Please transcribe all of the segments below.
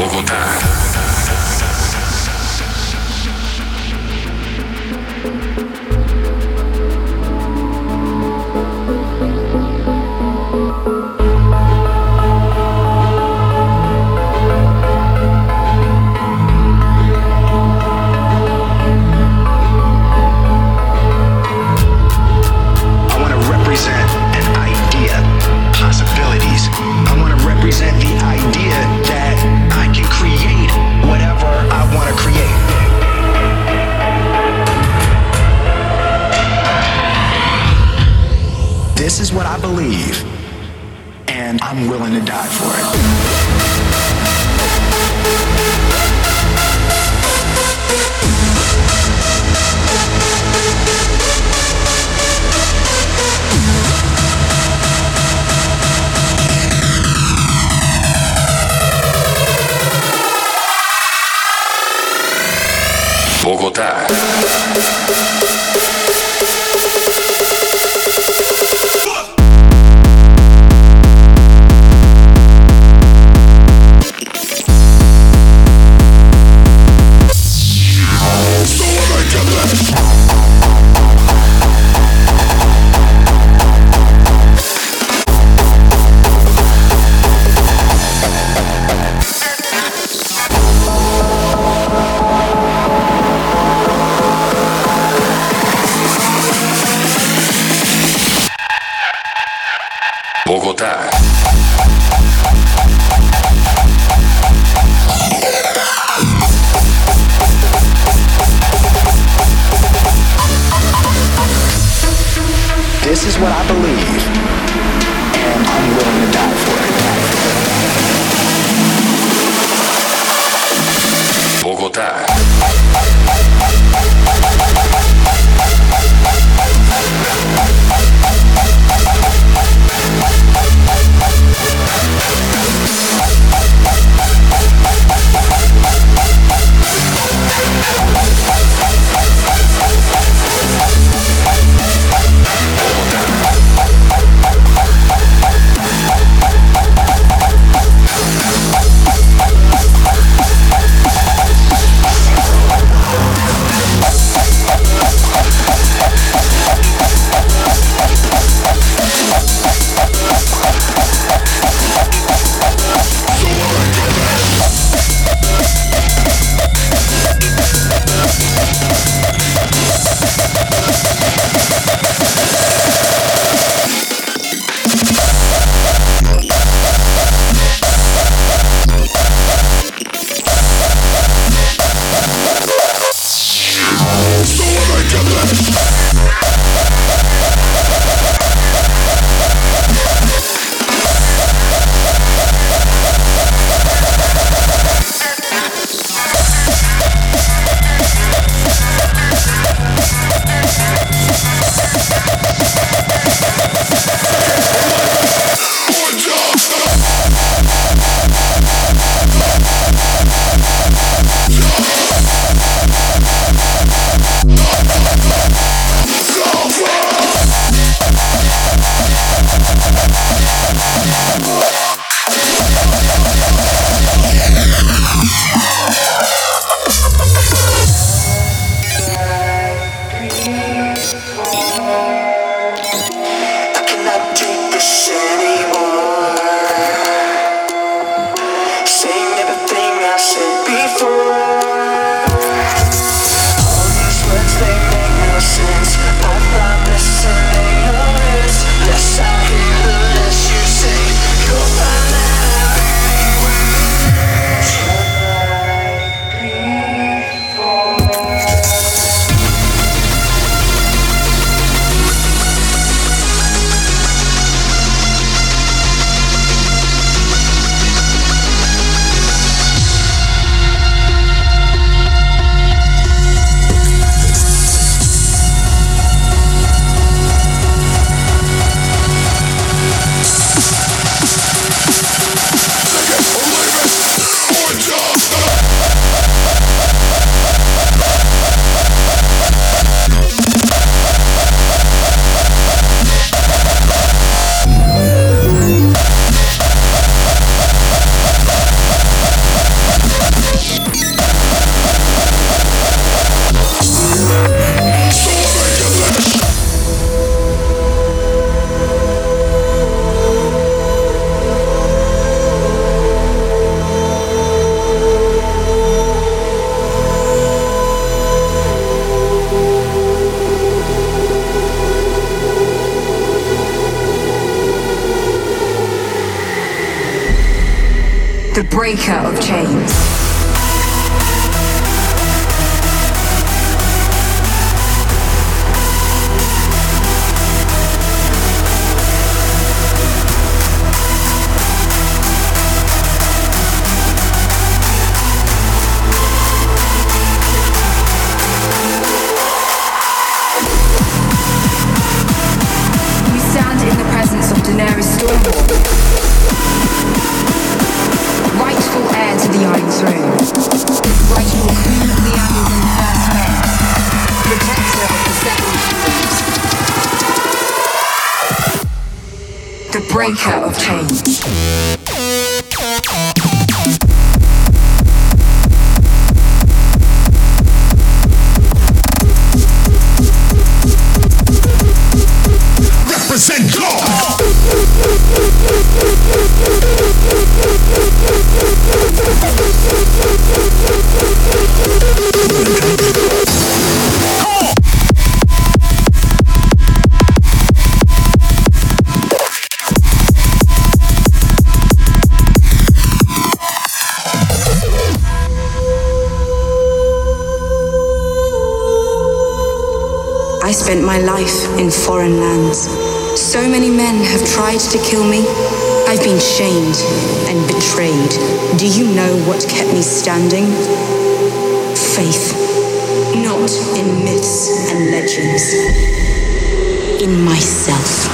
Bogotá. believe, and I'm willing to die for it. Bogotá. my life in foreign lands. So many men have tried to kill me. I've been shamed and betrayed. Do you know what kept me standing? Faith. Not in myths and legends. In myself.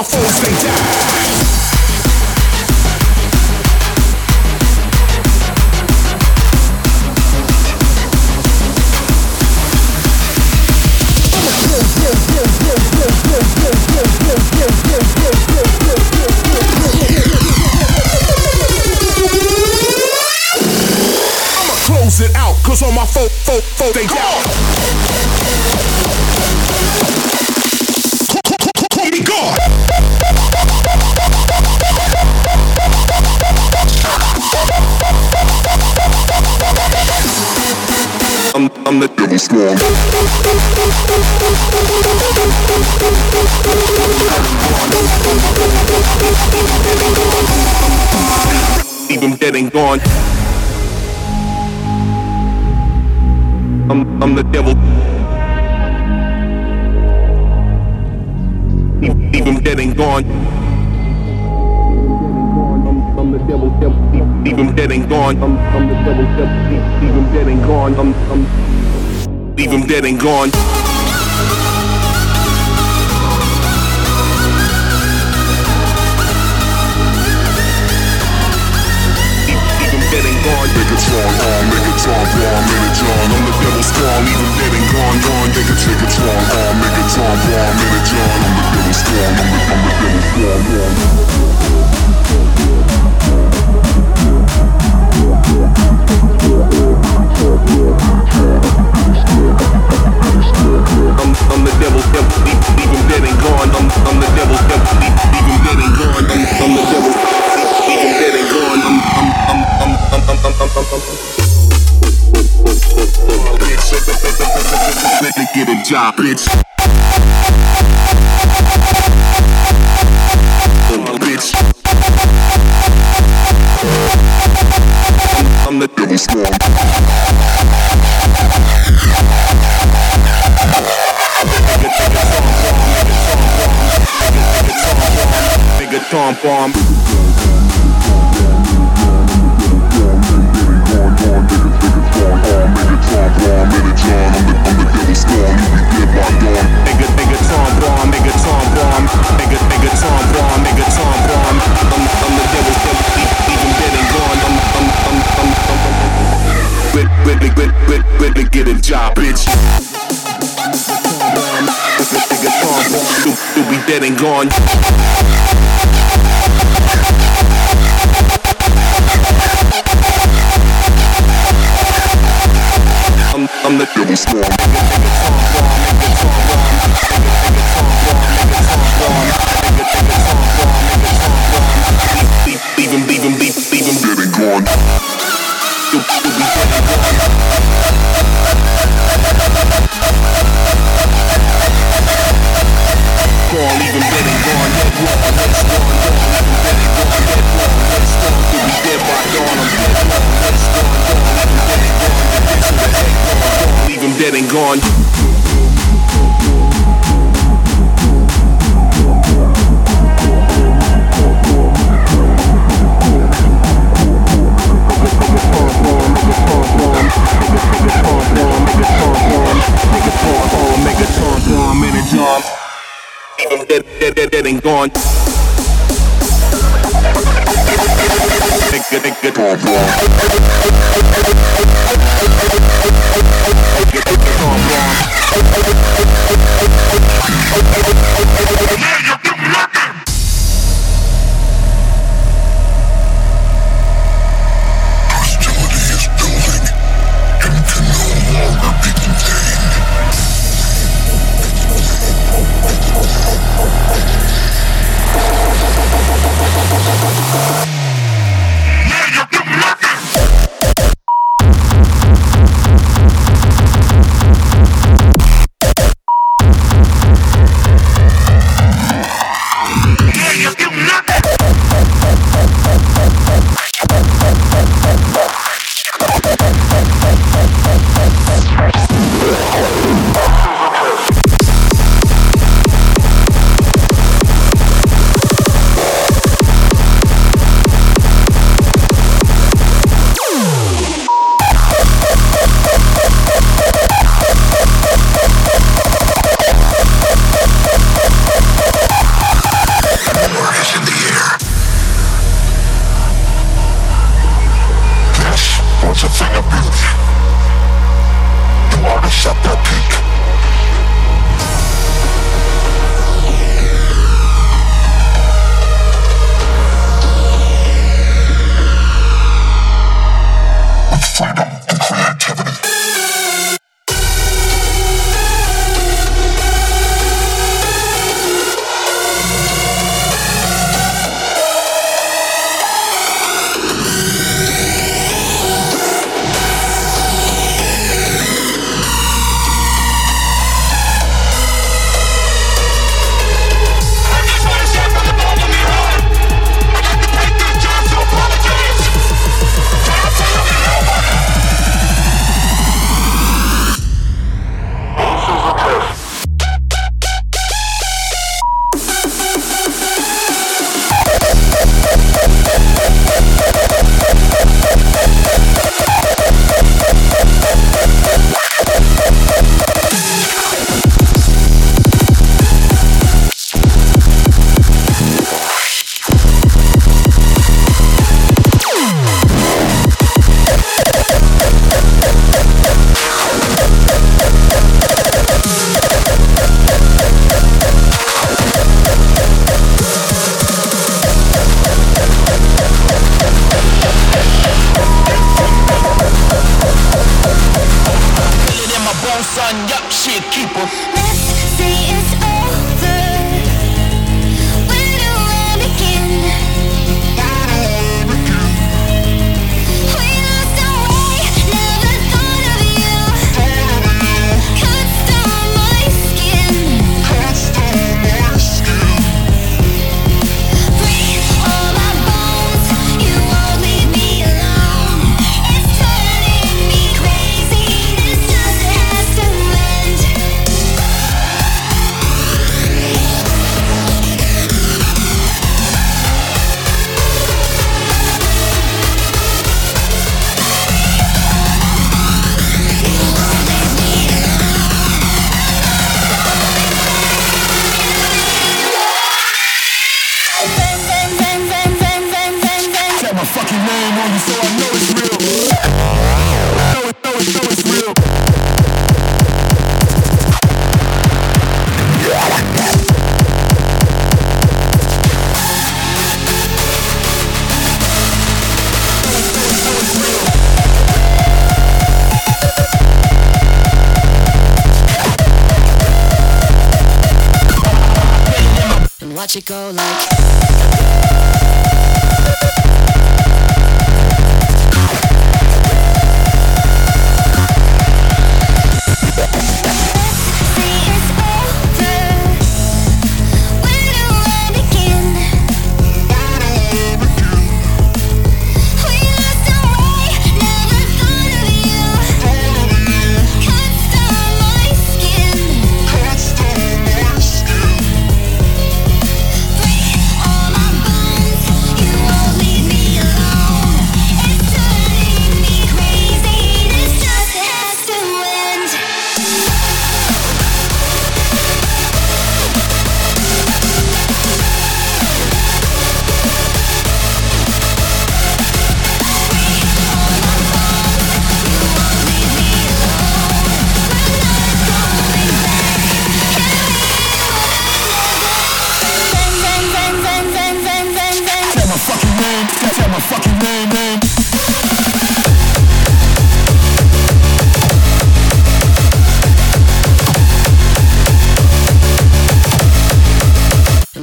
my foes, they die. Him dead and gone. I'm, I'm the devil. Him dead and gone. I'm the devil, devil. Dead and gone. I'm, I'm the devil, devil. Leave, dead and gone. I'm, I'm, leave him dead and gone. Megatron, on, Megatron, born, Megatron. I'm the devil spawn, even dead and gone, gone. I'm the devil spawn, I'm the, I'm the devil spawn. I'm, the devil, devil, leave, leave him dead and gone. I'm, I'm the devil, devil, leave, leave him dead and gone. I'm, I'm the devil, leave him dead and gone. I'm, I'm, I'm, I'm, I'm, I'm, I'm, I'm, I'm. Let me get a job, bitch. Bitch. Megaton bomb. Nigga, nigga, Tom bomb, Tom bomb, Tom bomb, Tom bomb. I'm, the devil, dead and gone. I'm, get a job, bitch. Tom bomb, you, you be dead and gone. on the Billy Storm. Even, even, even, getting gone. You'll, you'll be getting gone. Him dead and gone. Dead wrong, let's gone. Leave him gone. Dead wrong, let's gone. You be dead by dawn. I'm dead wrong, let's gone, gone. Leave him dead and gone. The ditch with the head gone, gone. Leave him dead and gone. Leave him dead, dead, dead, dead and gone. Nigga, nigga, bomb, bomb. Nigga, nigga,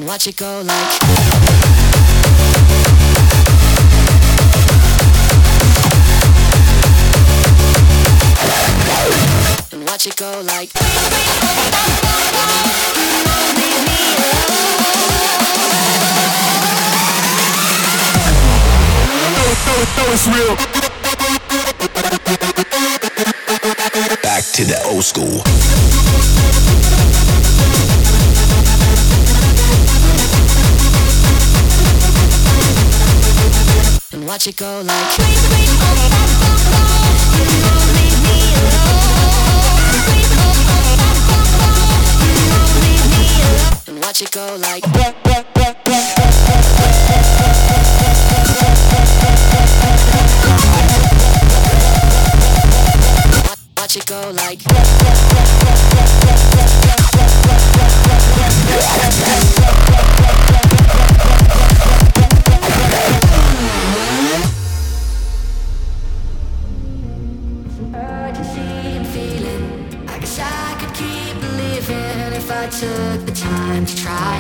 watch it go like and watch it go like. Back to the old school. Watch it go like watch it go like watch it go like took the time to try.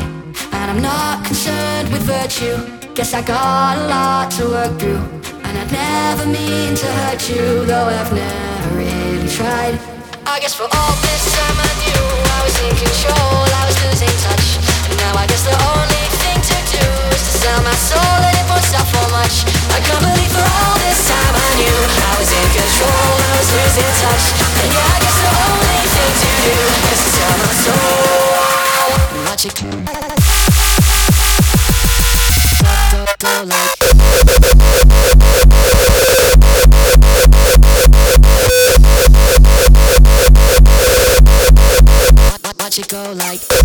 And I'm not concerned with virtue. Guess I got a lot to work through. And I'd never mean to hurt you, though I've never really tried. I guess for all this time I knew I was in control, I was losing touch. And now I guess the only thing to do is to sell my soul and it won't sell for much. I can't believe for all this time I knew I was in control, I was losing touch. And yeah, I guess the only thing to do is to sell my soul. and watch it go, go, go like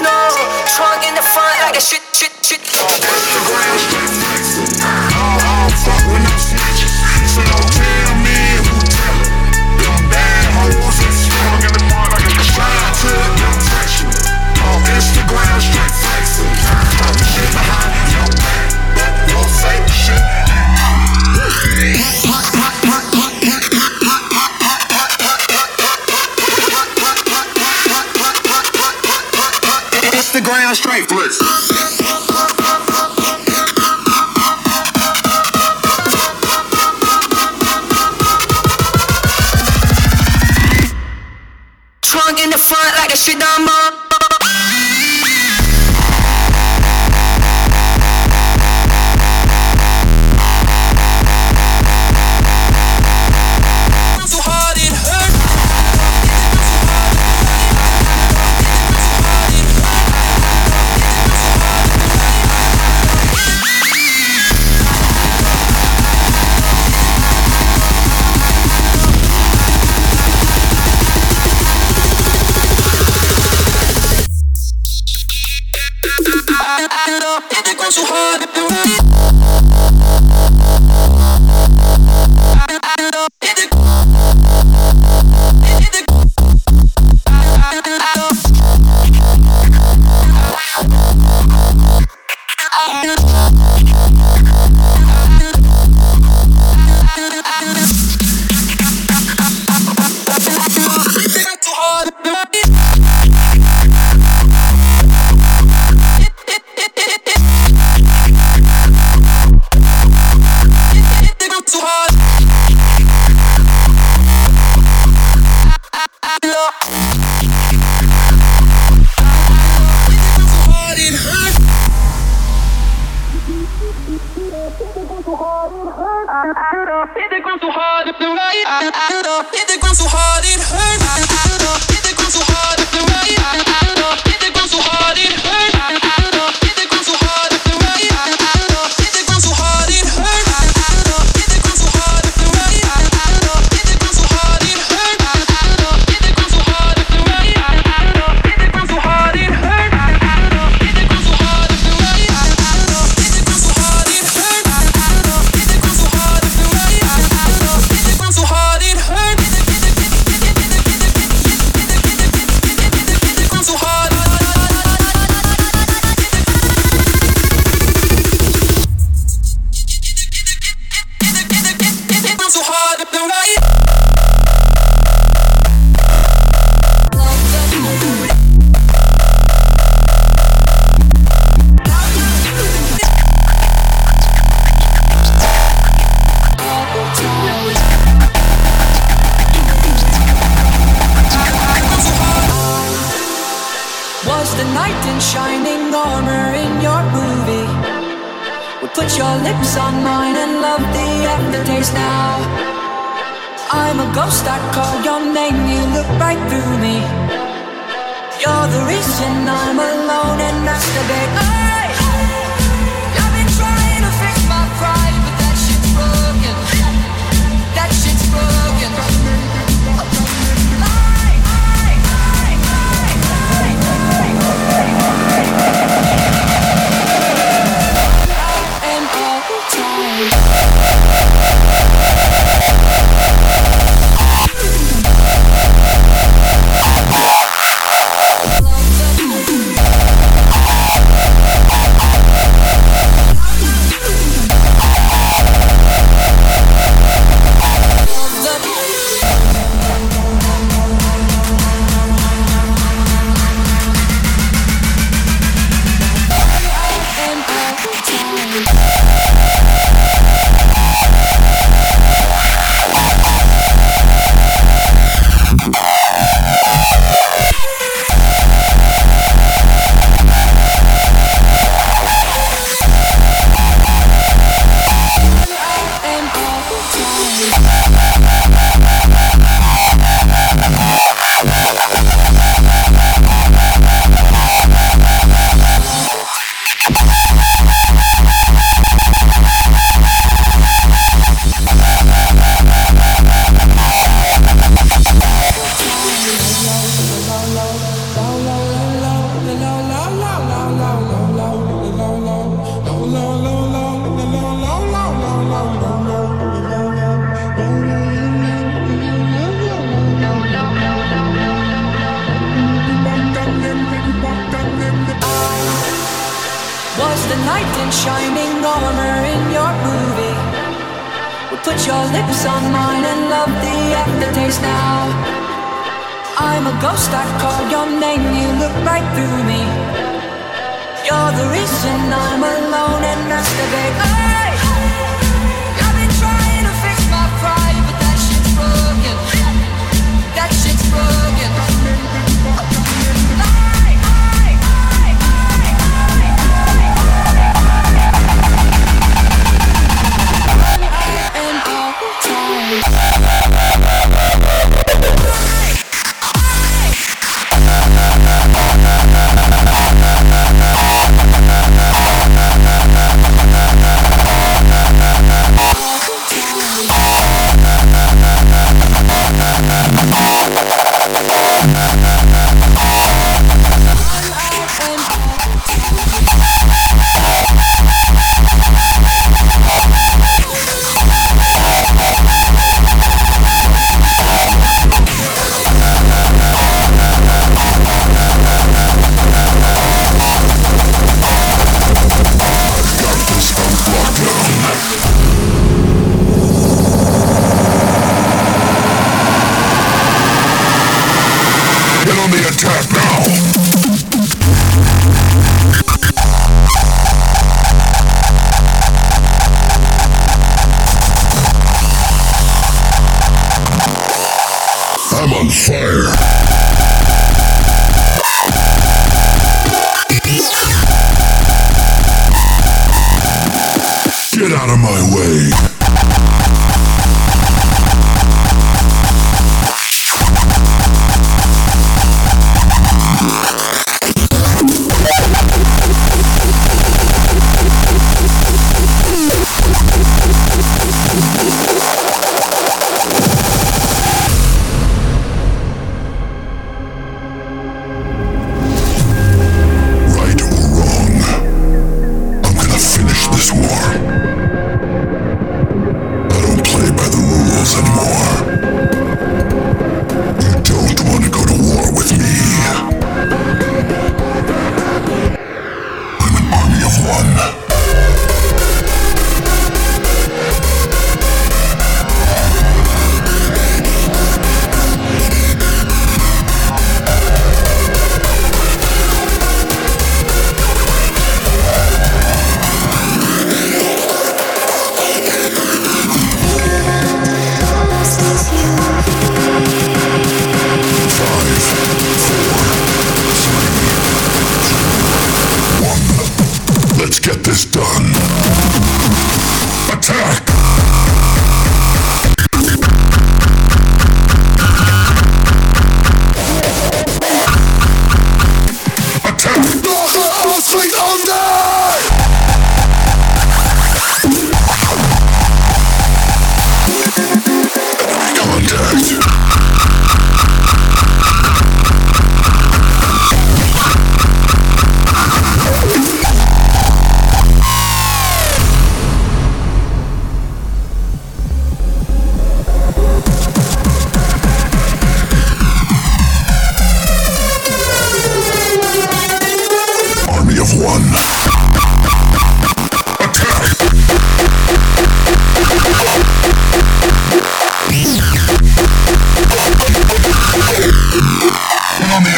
no. Trunk in the front, I got shit, shit, shit.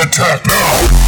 attack now!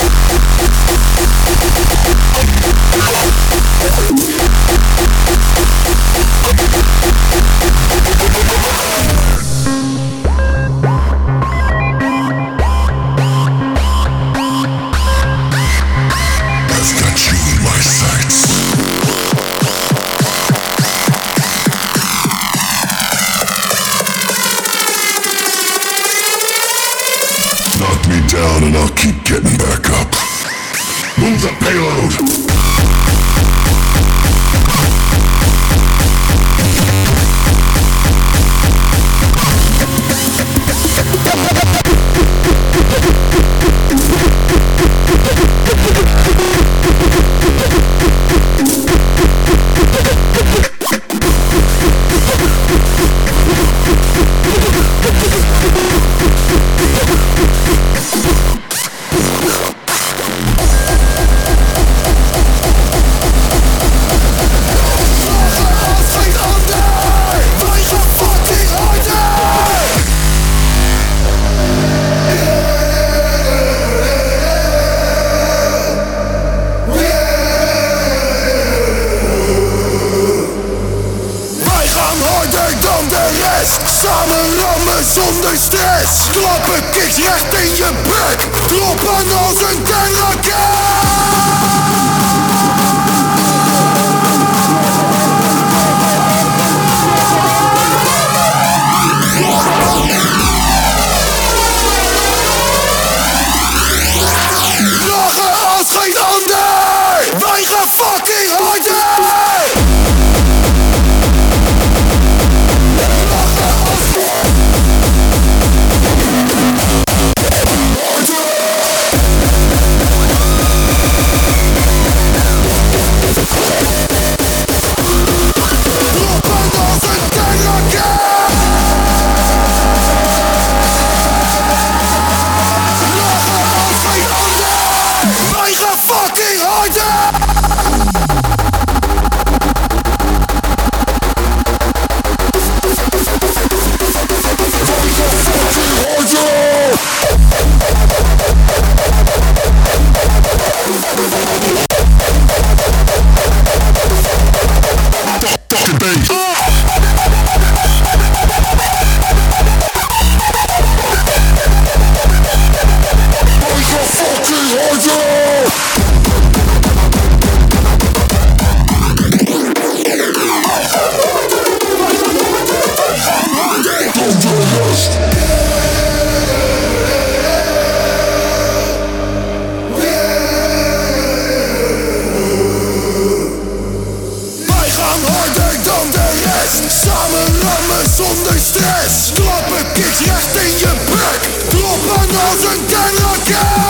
Kloppen als een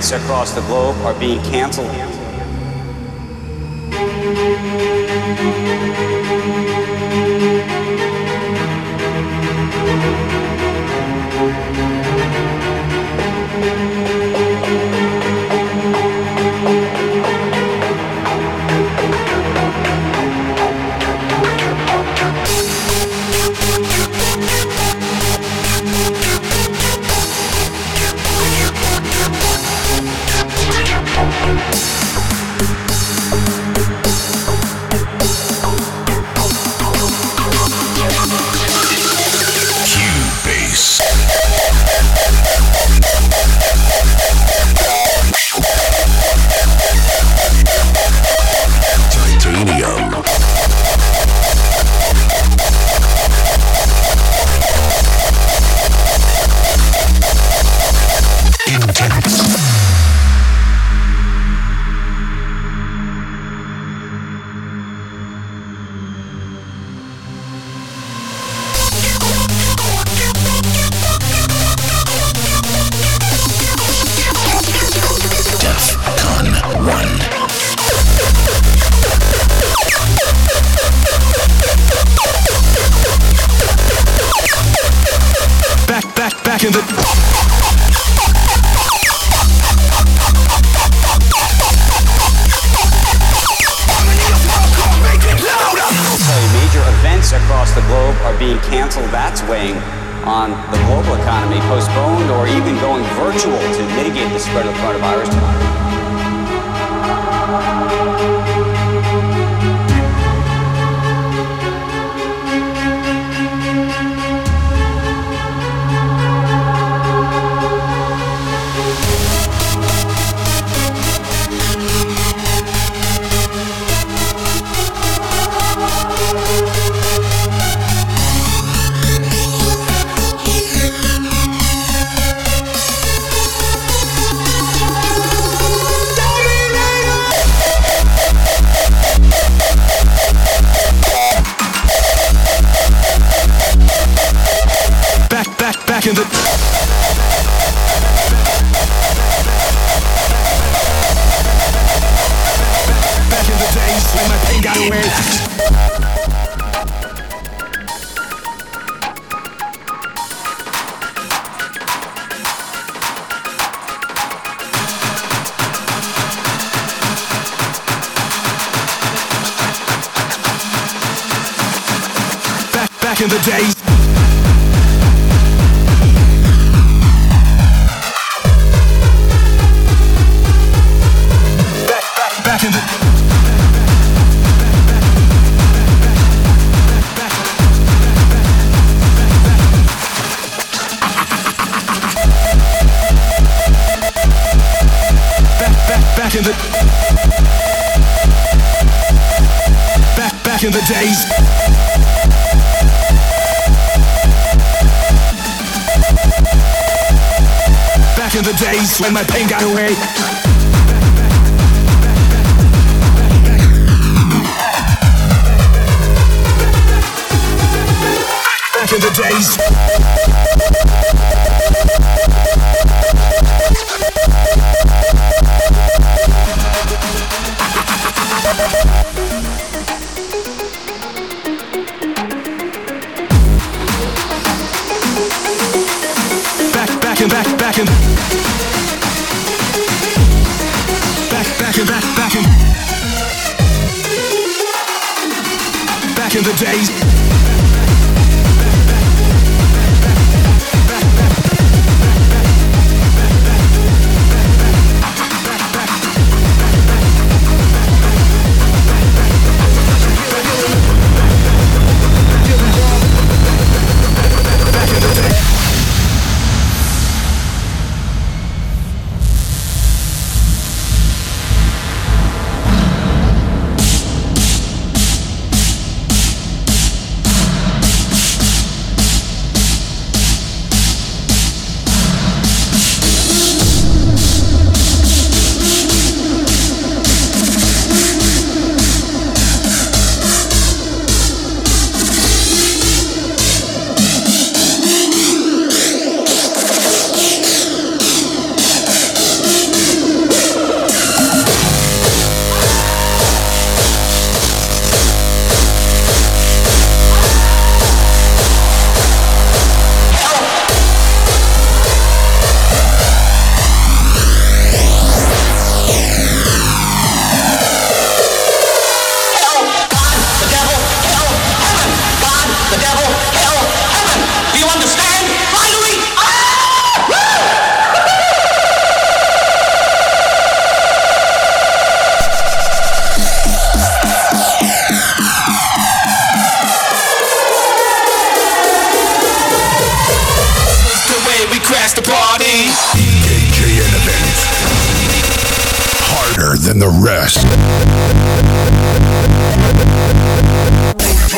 events across the globe are being canceled.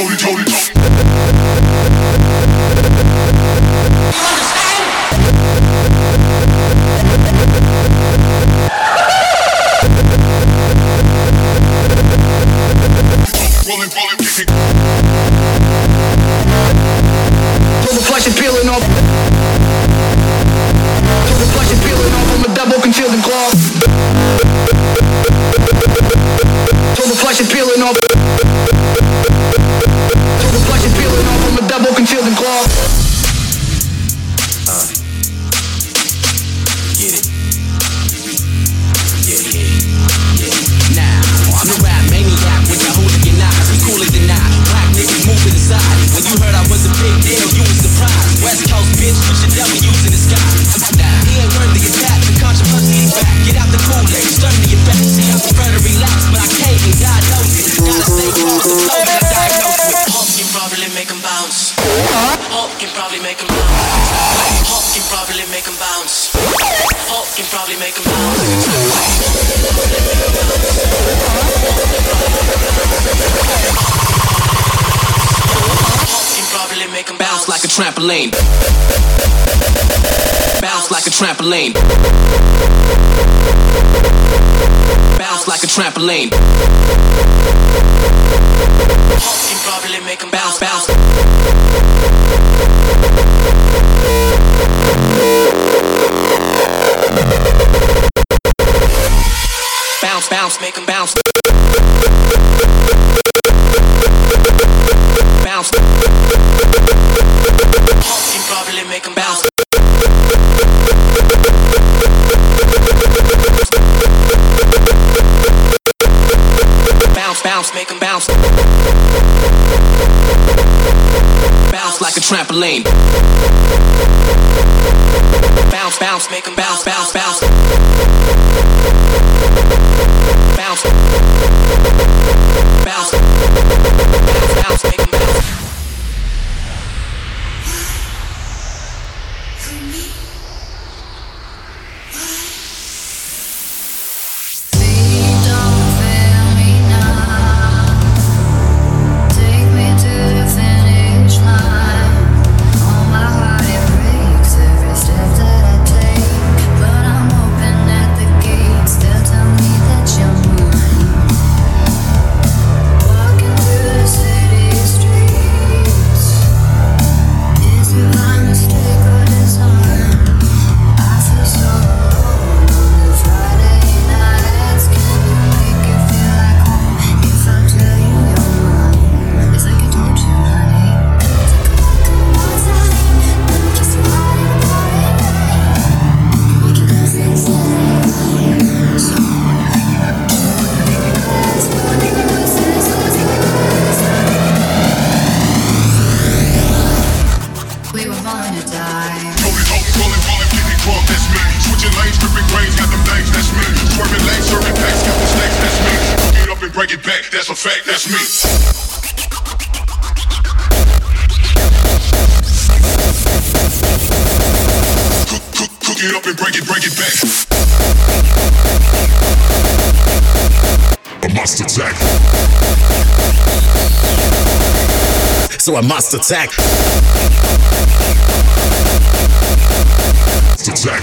Tony, Tony, that's a fact, that's me. Cook, cook, cook it up and break it, break it back. I must attack. So I must attack. Must attack.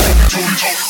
That's a, that's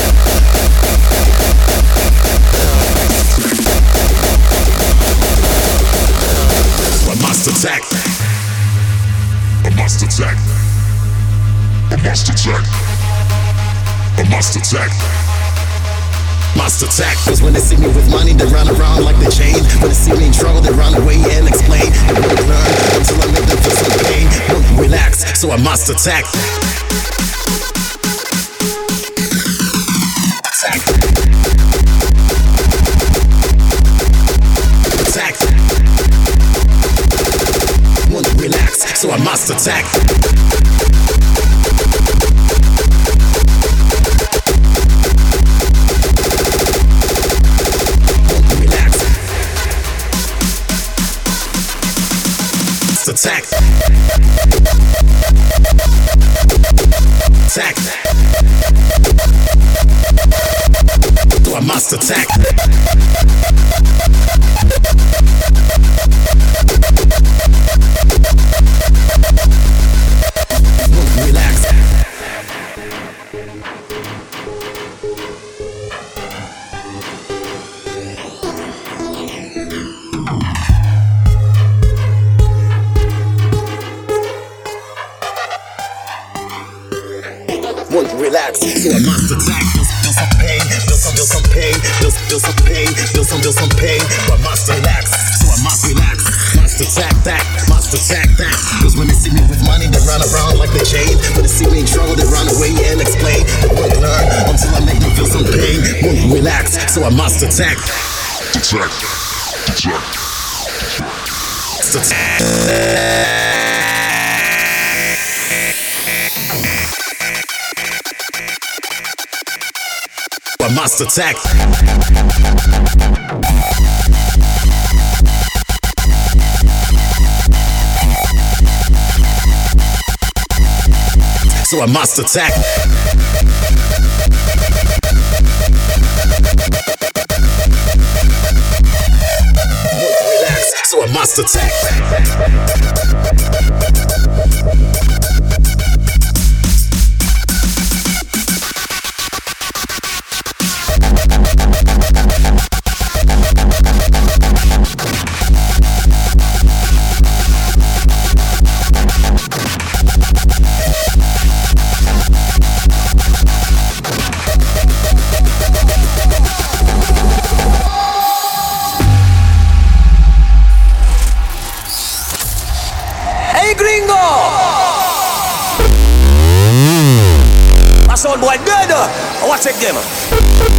must attack. I must attack. I must attack. I must attack. Must attack. Cause when they see me with money, they run around like they chain. When they see me in trouble, they run away and explain. They won't learn until I make them feel some pain. Won't relax, so I must. Attack. Must attack. So I must attack. Attack. I must attack. So I must attack. Relax. So çiçeklerim.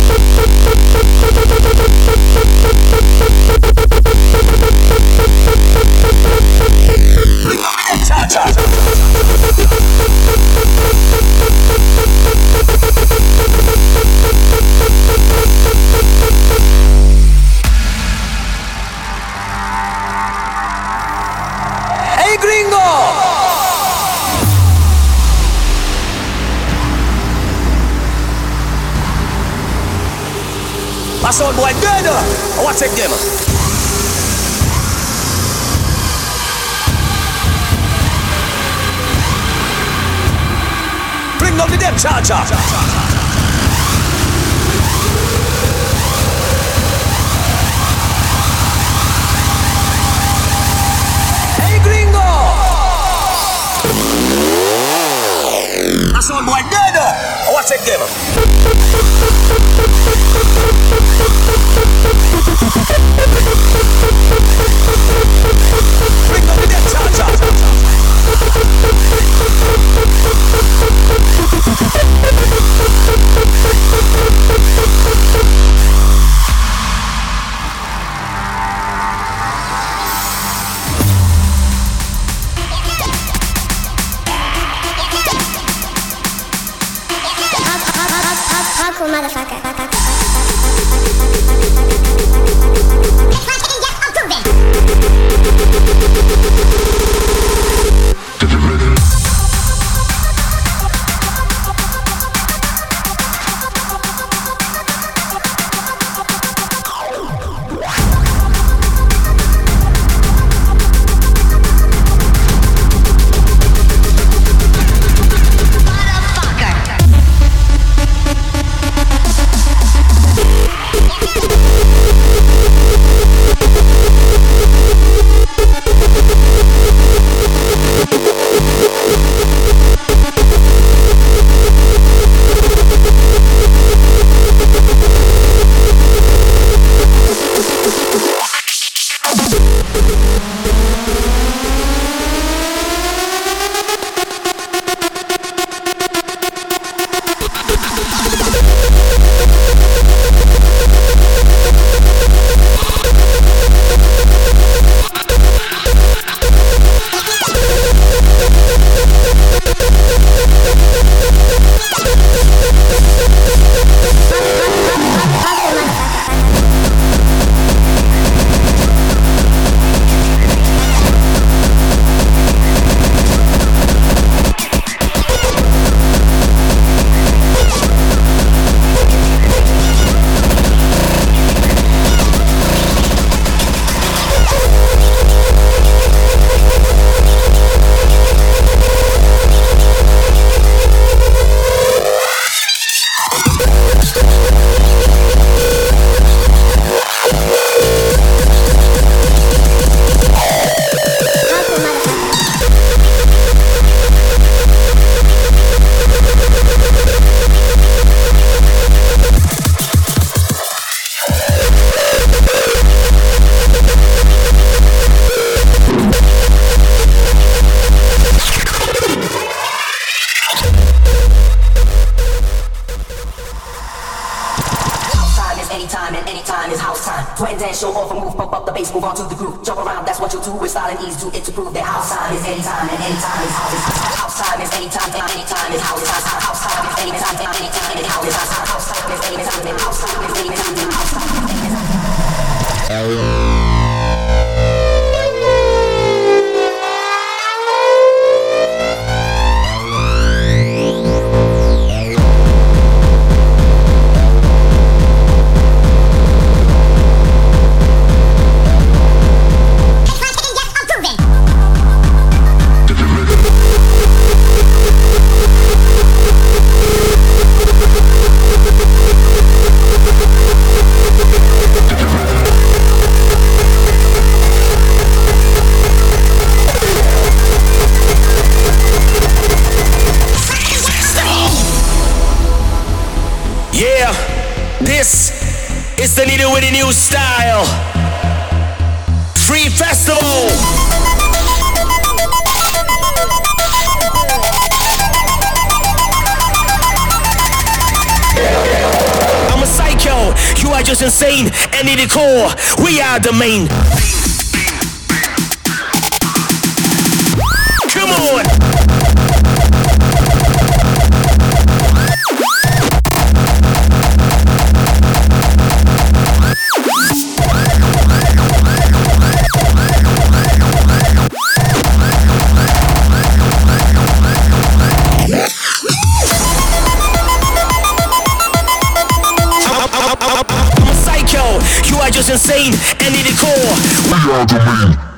Watch again. bring down the dead charger. Hey, gringo! I saw my dead. Watch it Thank you. domain. just insane and in the core. We are the main.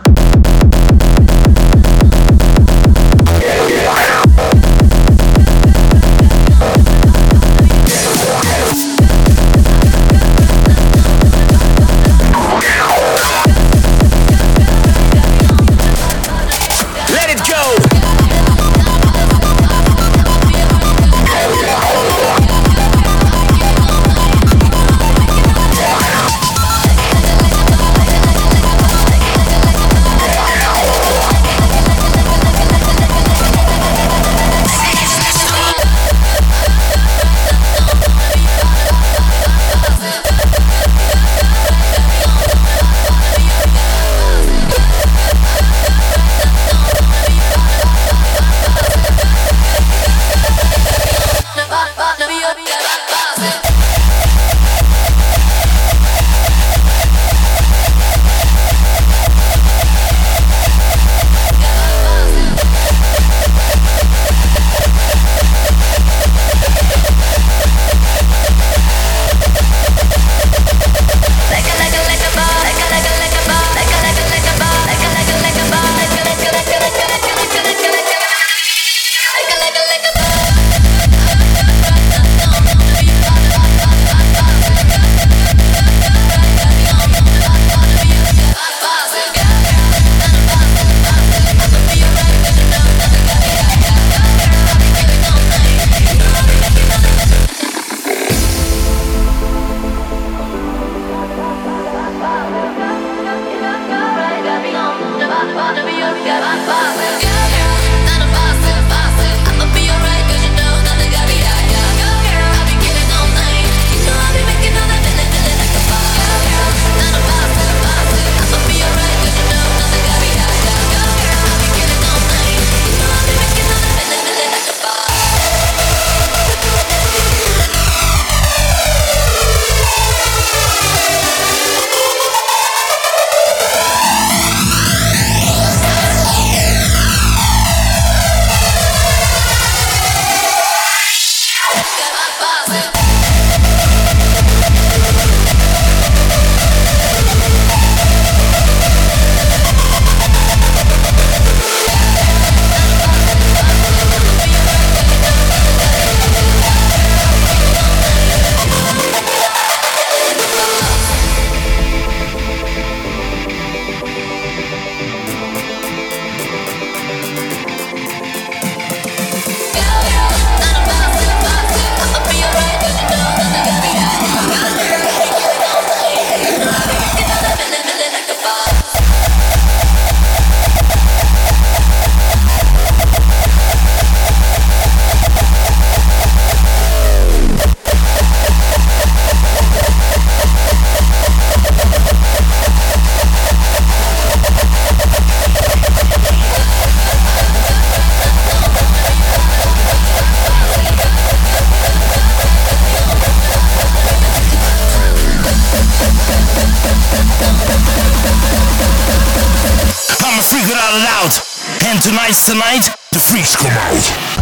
tonight, the freaks come out.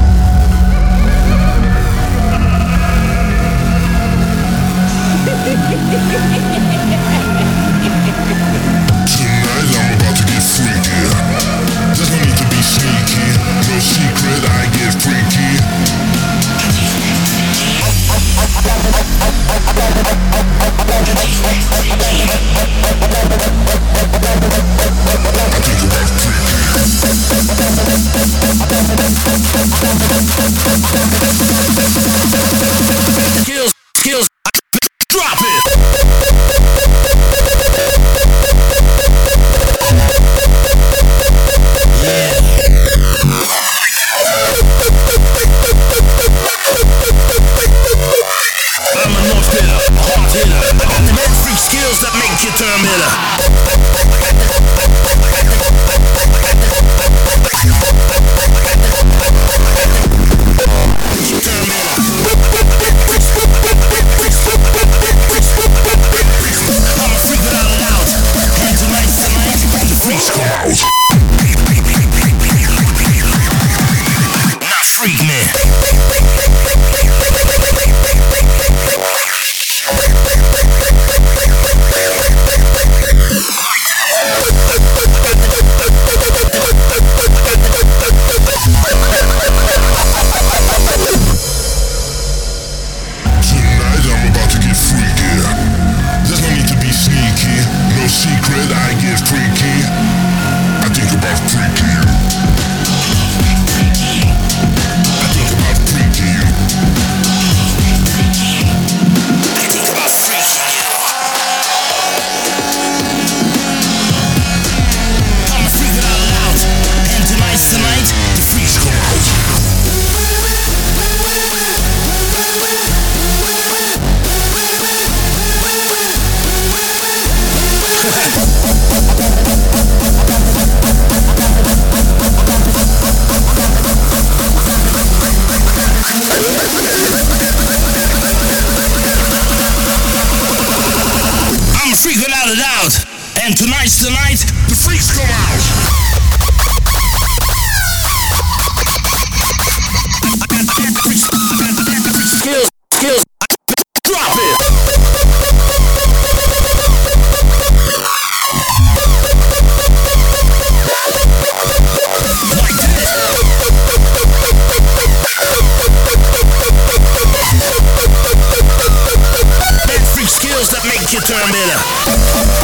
câmera.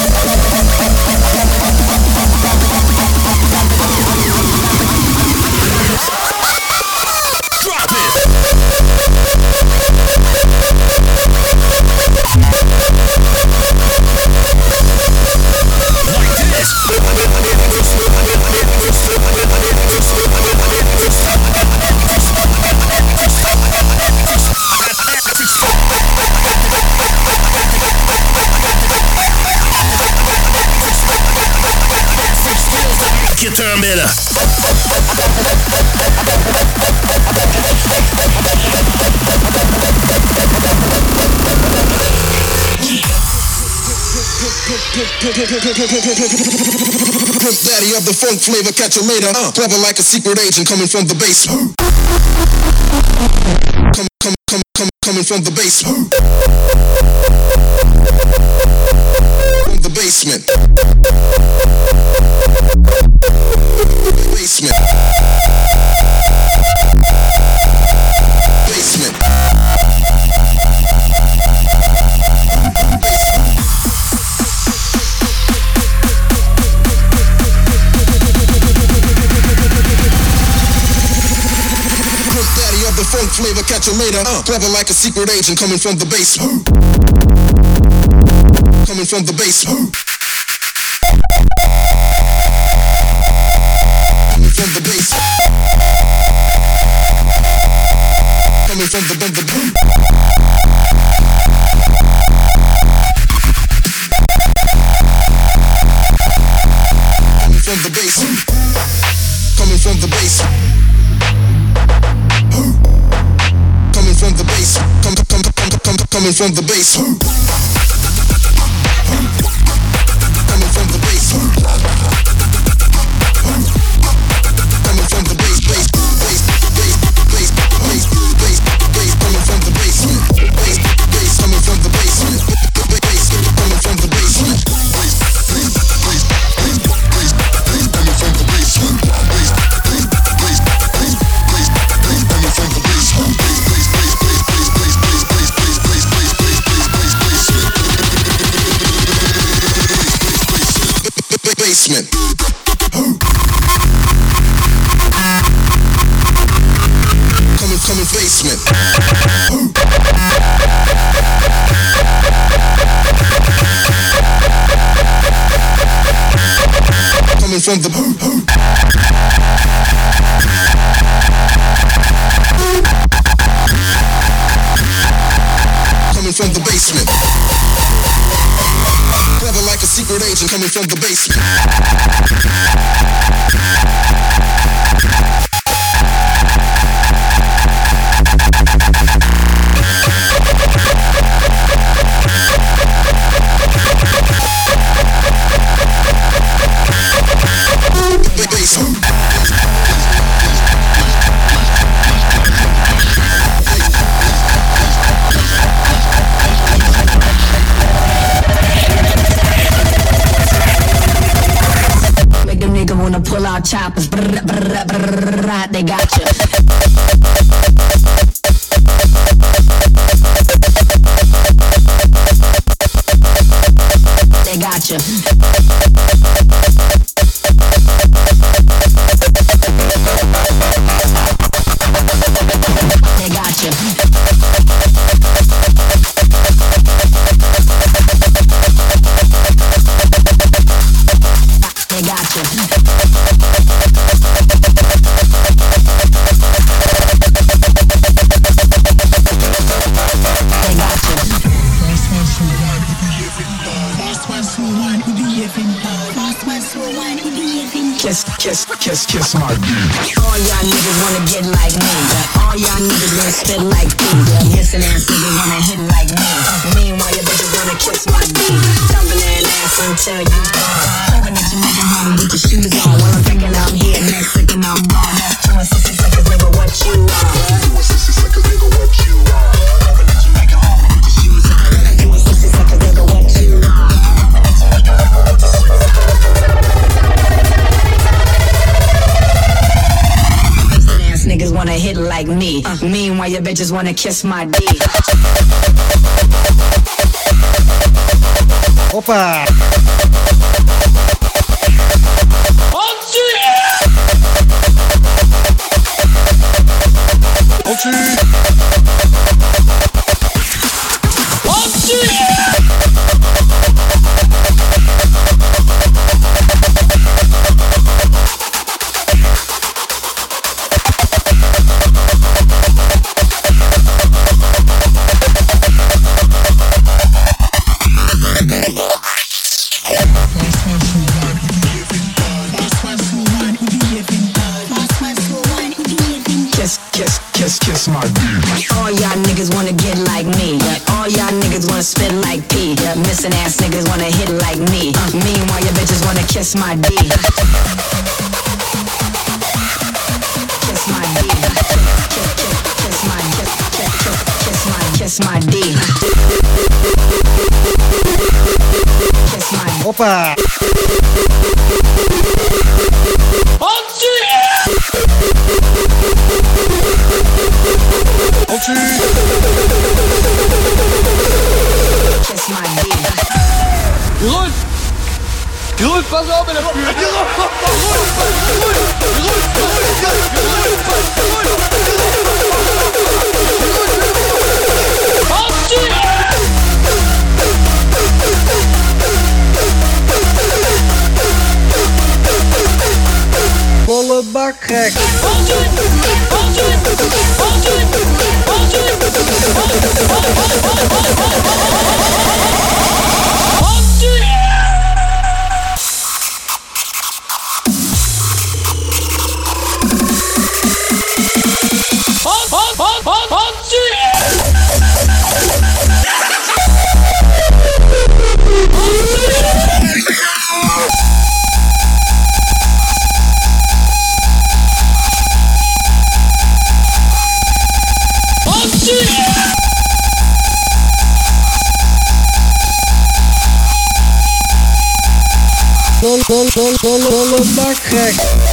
Daddy of the funk flavor, catch you later. Uh, clever like a secret agent coming from the base. Come, come, come, come, coming from the base. till. Uh, clever like a secret agent coming from the base. Coming from the base. from the base. Just wanna kiss my D. Opa! Opa! Bartek! solo, solo, solo baja.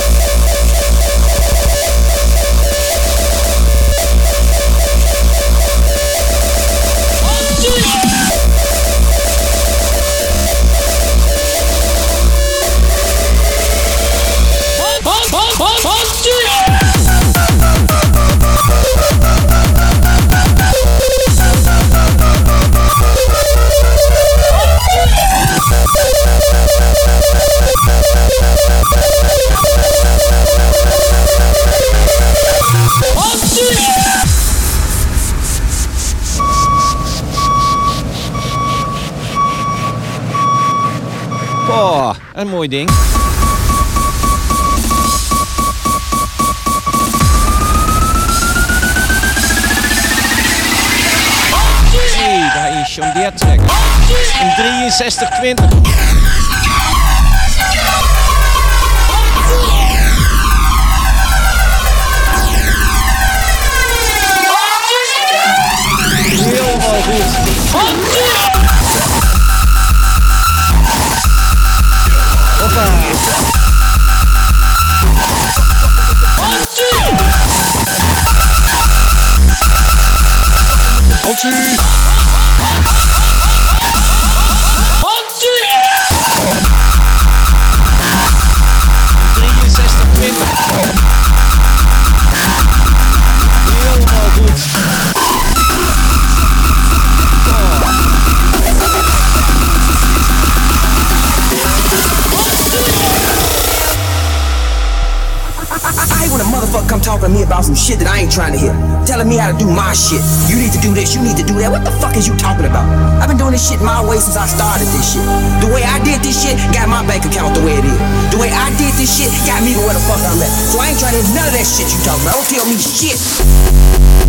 Oh, een mooi ding. Hey, daar is John Deere trekker. Een 6320. 옳지 rapping me about some shit that I ain't trying to hear. Telling me how to do my shit. You need to do this, you need to do that. What the fuck is you talking about? I've been doing this shit my way since I started this shit. The way I did this shit got my bank account the way it is. The way I did this shit got me to where the fuck I'm at. So I ain't trying to hear none of that shit you talking about. Don't tell me shit.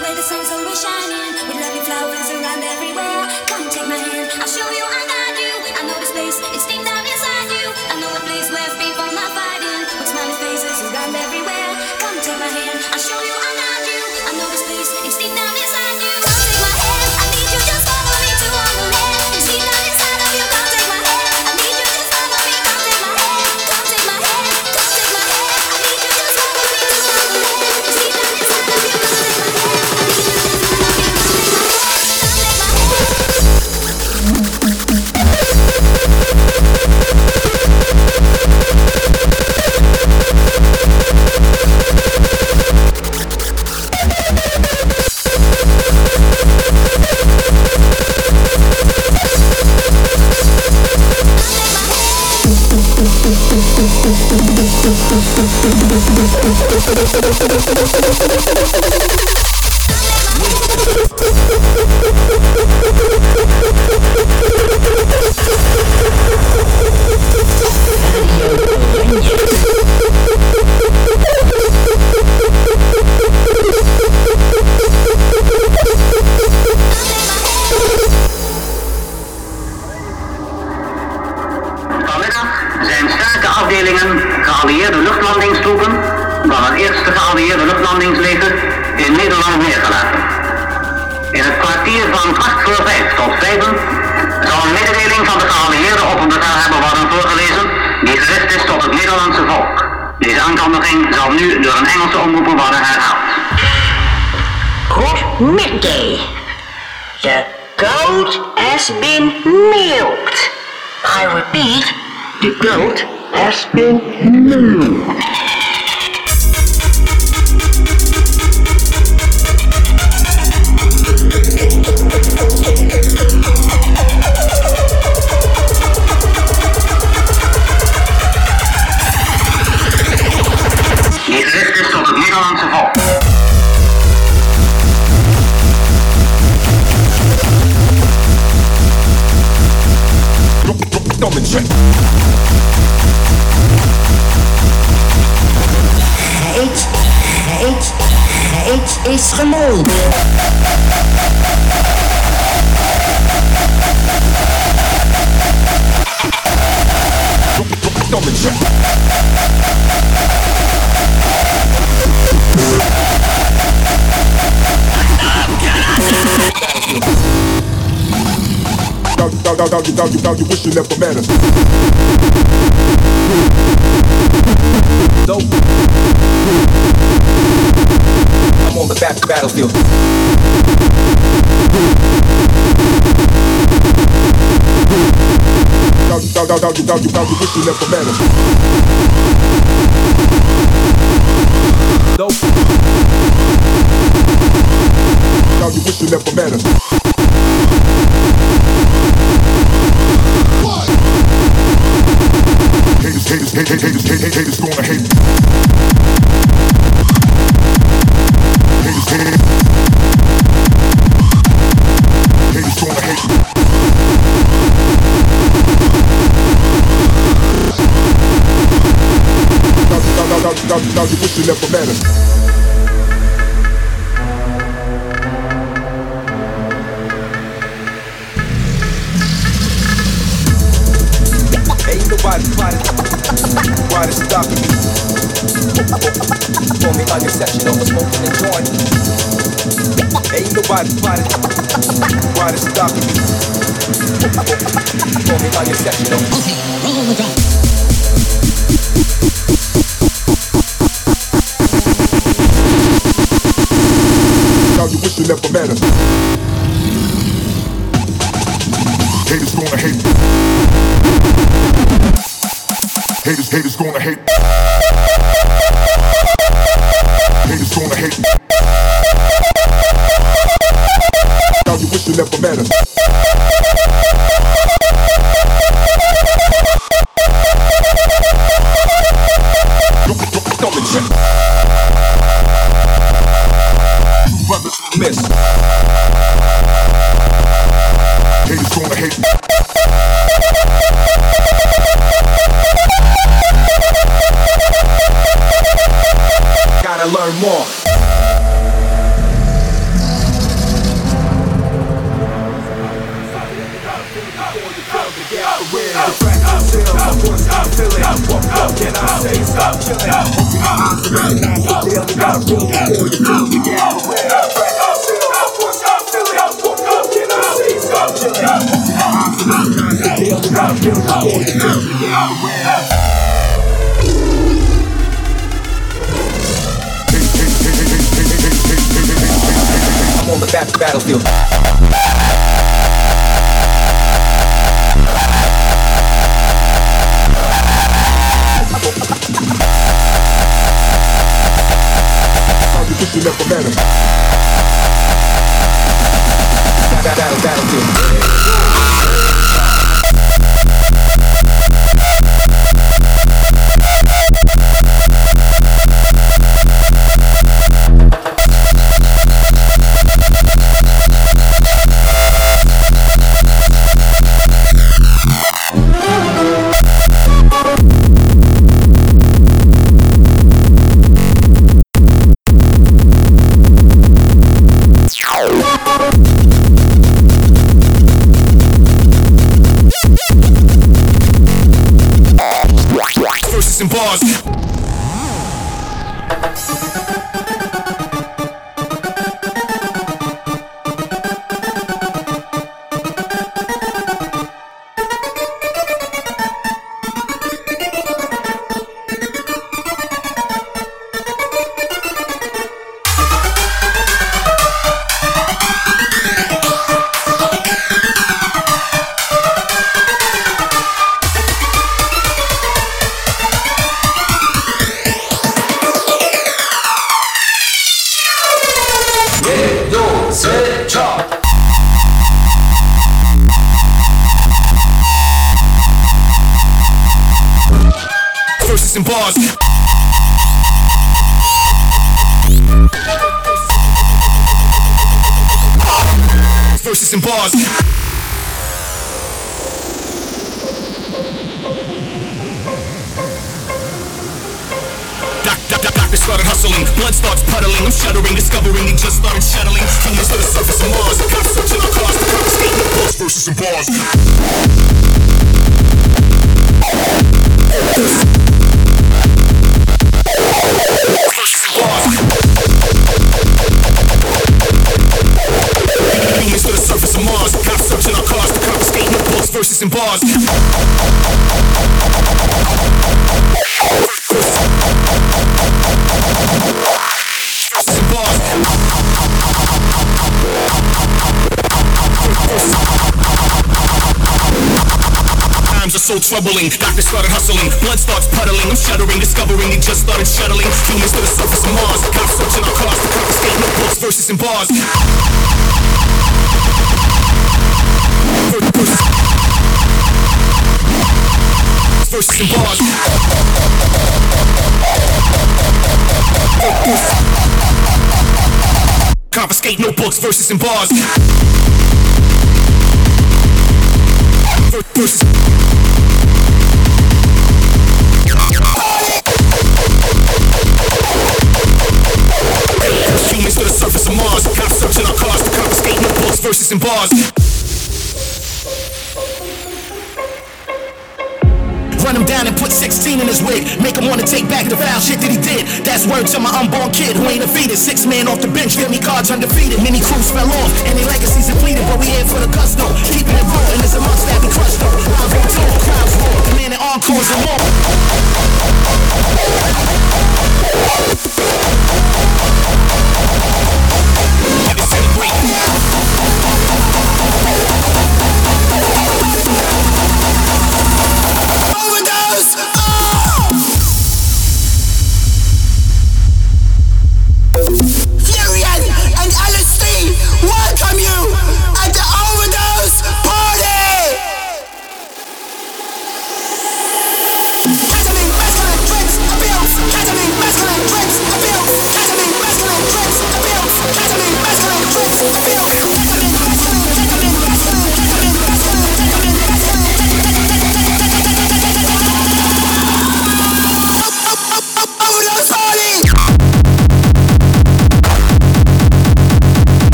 where the sun's always shining, with lovely flowers around everywhere. Come take my hand, I'll show you I got you. I know the place, it's deep down inside you. I know a place where people not fighting, with smiling faces around everywhere. Come take my hand, I'll show you. you never met him. Now you wish you never met. She never met. And bars.